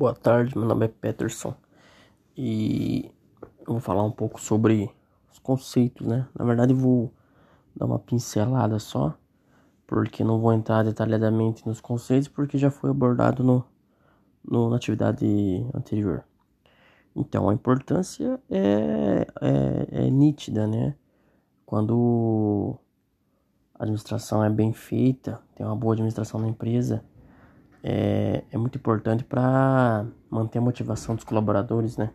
Boa tarde, meu nome é Peterson e eu vou falar um pouco sobre os conceitos, né? Na verdade, vou dar uma pincelada só, porque não vou entrar detalhadamente nos conceitos, porque já foi abordado no, no na atividade anterior. Então, a importância é, é, é nítida, né? Quando a administração é bem feita, tem uma boa administração na empresa é, é muito importante para manter a motivação dos colaboradores, né?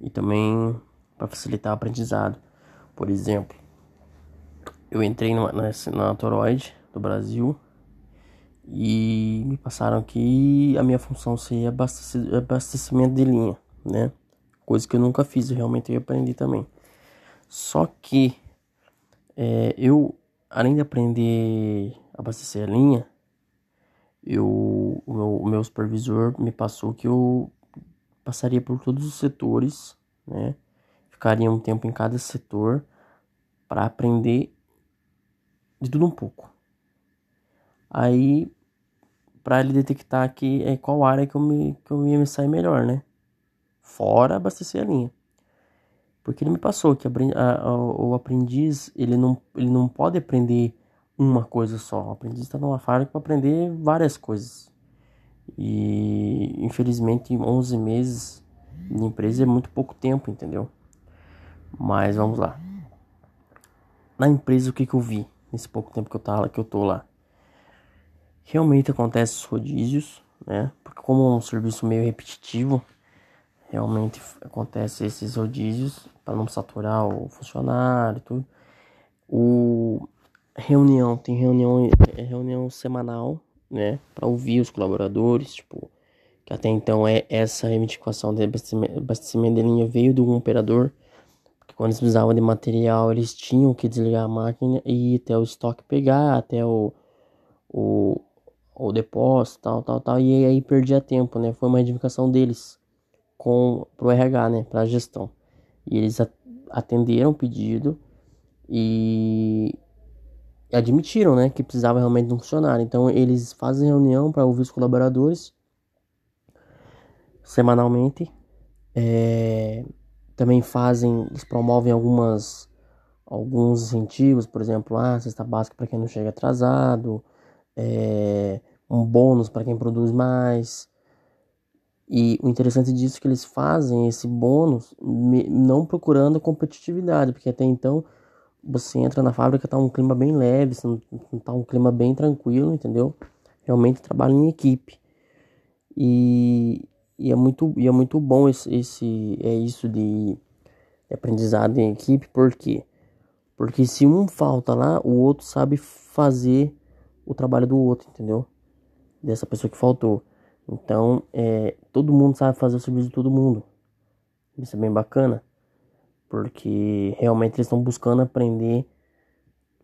E também para facilitar o aprendizado. Por exemplo, eu entrei na, na, na Toroid do Brasil e me passaram que a minha função seria abastecimento de linha, né? Coisa que eu nunca fiz, eu realmente aprendi também. Só que é, eu, além de aprender a abastecer a linha, eu, o, meu, meu supervisor me passou que eu passaria por todos os setores, né? Ficaria um tempo em cada setor para aprender de tudo um pouco. Aí, para ele detectar que é qual área que eu, me, que eu ia me sair melhor, né? Fora abastecer a linha. Porque ele me passou que a, a, o aprendiz, ele não, ele não pode aprender uma coisa só. O aprendiz está numa fábrica para aprender várias coisas. E infelizmente 11 meses de empresa é muito pouco tempo, entendeu? Mas vamos lá. Na empresa o que, que eu vi nesse pouco tempo que eu tava, que eu tô lá? Realmente acontece os rodízios, né? Porque como é um serviço meio repetitivo, realmente acontece esses rodízios para não saturar o funcionário e tudo. O reunião, tem reunião, é, reunião semanal, né, para ouvir os colaboradores, tipo, que até então é essa reivindicação de abastecimento de linha veio do operador, porque quando eles precisavam de material, eles tinham que desligar a máquina e ir até o estoque pegar, até o, o, o depósito, tal, tal, tal, e aí perdia tempo, né, foi uma reivindicação deles com pro RH, né, para a gestão. E eles atenderam o pedido e admitiram, né, que precisava realmente de um funcionário. Então eles fazem reunião para ouvir os colaboradores semanalmente. É, também fazem, eles promovem algumas alguns incentivos, por exemplo, ah, cesta básica para quem não chega atrasado, é, um bônus para quem produz mais. E o interessante disso é que eles fazem esse bônus não procurando competitividade, porque até então você entra na fábrica, tá um clima bem leve, tá um clima bem tranquilo, entendeu? Realmente trabalha em equipe. E, e, é, muito, e é muito bom esse, esse é isso de, aprendizado em equipe, por quê? Porque se um falta lá, o outro sabe fazer o trabalho do outro, entendeu? Dessa pessoa que faltou. Então, é, todo mundo sabe fazer o serviço de todo mundo. Isso é bem bacana porque realmente eles estão buscando aprender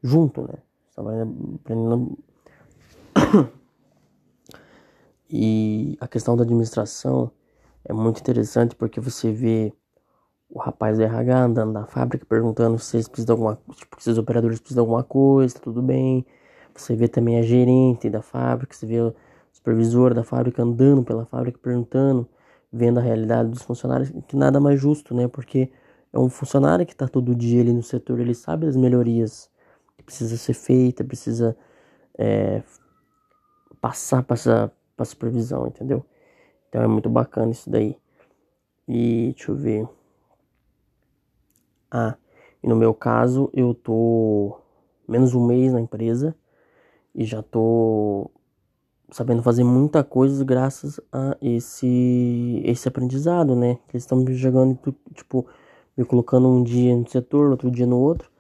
junto, né? Estão aprendendo. e a questão da administração é muito interessante porque você vê o rapaz do RH andando na fábrica perguntando se eles precisam de alguma tipo, se os operadores precisam de alguma coisa, tá tudo bem. Você vê também a gerente da fábrica, você vê o supervisor da fábrica andando pela fábrica perguntando, vendo a realidade dos funcionários, que nada mais justo, né? Porque é um funcionário que está todo dia ali no setor, ele sabe as melhorias que precisa ser feita, precisa é, passar para essa supervisão, entendeu? Então é muito bacana isso daí. E deixa eu ver. Ah, e no meu caso eu tô menos um mês na empresa e já tô sabendo fazer muita coisa graças a esse esse aprendizado, né? Que eles estão me jogando tipo me colocando um dia no setor, outro dia no outro.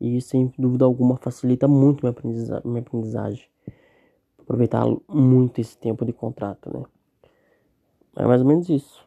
E sem dúvida alguma facilita muito minha, aprendiza minha aprendizagem. Aproveitar muito esse tempo de contrato, né? É mais ou menos isso.